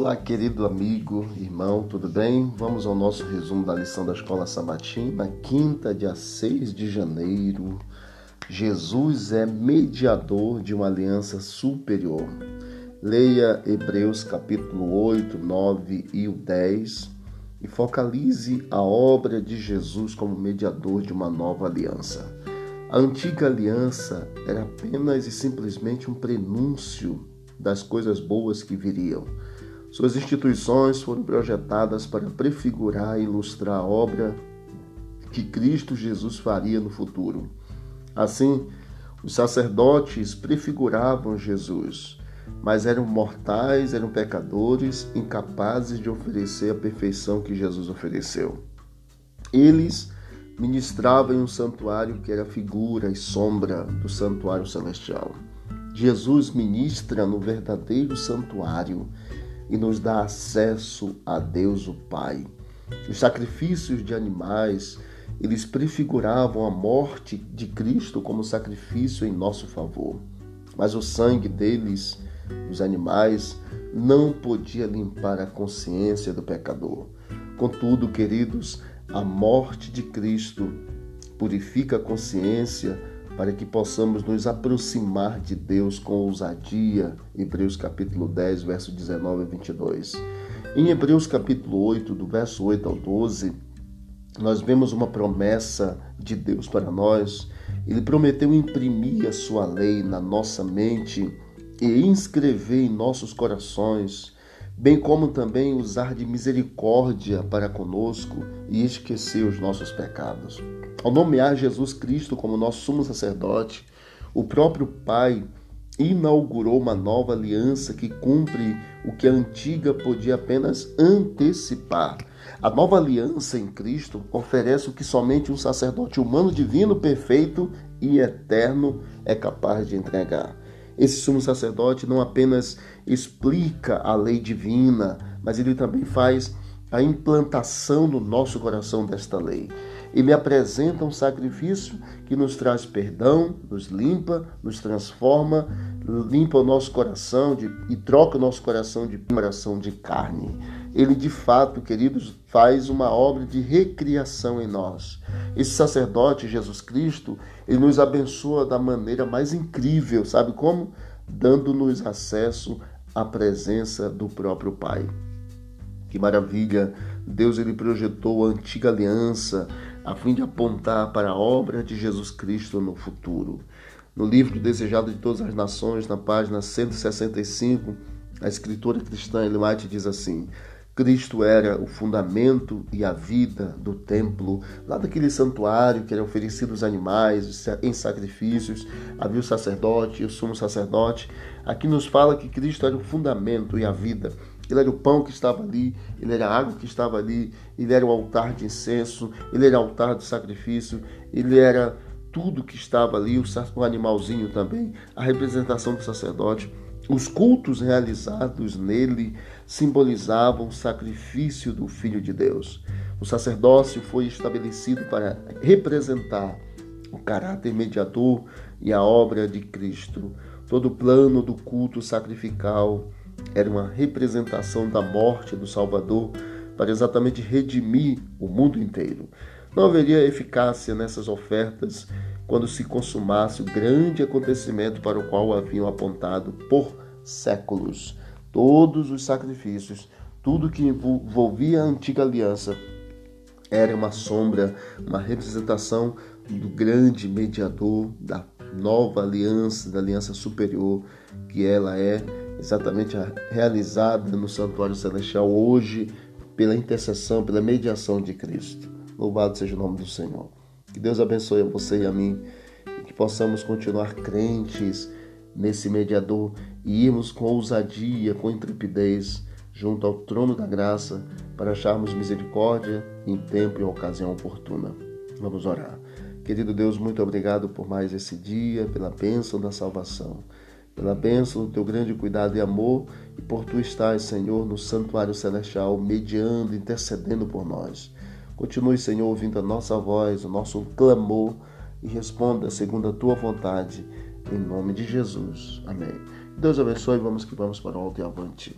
Olá, querido amigo, irmão, tudo bem? Vamos ao nosso resumo da lição da Escola Sabatina, quinta, dia 6 de janeiro. Jesus é mediador de uma aliança superior. Leia Hebreus capítulo 8, 9 e o 10 e focalize a obra de Jesus como mediador de uma nova aliança. A antiga aliança era apenas e simplesmente um prenúncio das coisas boas que viriam. Suas instituições foram projetadas para prefigurar e ilustrar a obra que Cristo Jesus faria no futuro. Assim, os sacerdotes prefiguravam Jesus, mas eram mortais, eram pecadores, incapazes de oferecer a perfeição que Jesus ofereceu. Eles ministravam em um santuário que era figura e sombra do santuário celestial. Jesus ministra no verdadeiro santuário e nos dá acesso a Deus o Pai. Os sacrifícios de animais, eles prefiguravam a morte de Cristo como sacrifício em nosso favor. Mas o sangue deles, os animais, não podia limpar a consciência do pecador. Contudo, queridos, a morte de Cristo purifica a consciência para que possamos nos aproximar de Deus com ousadia. Hebreus capítulo 10, verso 19 a 22. Em Hebreus capítulo 8, do verso 8 ao 12, nós vemos uma promessa de Deus para nós. Ele prometeu imprimir a sua lei na nossa mente e inscrever em nossos corações bem como também usar de misericórdia para conosco e esquecer os nossos pecados. Ao nomear Jesus Cristo como nosso sumo sacerdote, o próprio Pai inaugurou uma nova aliança que cumpre o que a antiga podia apenas antecipar. A nova aliança em Cristo oferece o que somente um sacerdote humano, divino, perfeito e eterno é capaz de entregar. Esse sumo sacerdote não apenas explica a lei divina, mas ele também faz a implantação no nosso coração desta lei. Ele apresenta um sacrifício que nos traz perdão, nos limpa, nos transforma, limpa o nosso coração de, e troca o nosso coração de coração de carne. Ele de fato, queridos, faz uma obra de recriação em nós. Esse sacerdote, Jesus Cristo, ele nos abençoa da maneira mais incrível, sabe como? Dando-nos acesso à presença do próprio Pai. Que maravilha! Deus ele projetou a antiga aliança a fim de apontar para a obra de Jesus Cristo no futuro. No livro Desejado de Todas as Nações, na página 165, a escritora cristã White diz assim: Cristo era o fundamento e a vida do templo, lá daquele santuário que era oferecido aos animais em sacrifícios, havia o sacerdote e o sumo sacerdote. Aqui nos fala que Cristo era o fundamento e a vida. Ele era o pão que estava ali, ele era a água que estava ali, ele era o altar de incenso, ele era o altar do sacrifício, ele era tudo que estava ali, o animalzinho também, a representação do sacerdote. Os cultos realizados nele simbolizavam o sacrifício do Filho de Deus. O sacerdócio foi estabelecido para representar o caráter mediador e a obra de Cristo. Todo o plano do culto sacrificial era uma representação da morte do Salvador para exatamente redimir o mundo inteiro. Não haveria eficácia nessas ofertas quando se consumasse o grande acontecimento para o qual haviam apontado por séculos. Todos os sacrifícios, tudo que envolvia a antiga aliança, era uma sombra, uma representação do grande mediador da nova aliança, da aliança superior, que ela é exatamente realizada no santuário celestial hoje pela intercessão, pela mediação de Cristo. Louvado seja o nome do Senhor. Que Deus abençoe a você e a mim e que possamos continuar crentes nesse mediador e irmos com ousadia, com intrepidez junto ao trono da graça para acharmos misericórdia em tempo e ocasião oportuna. Vamos orar. Querido Deus, muito obrigado por mais esse dia, pela bênção da salvação, pela bênção do teu grande cuidado e amor e por tu estás, Senhor, no santuário celestial, mediando, intercedendo por nós. Continue, Senhor, ouvindo a nossa voz, o nosso clamor e responda segundo a tua vontade, em nome de Jesus. Amém. Deus abençoe. Vamos que vamos para o alto e avante.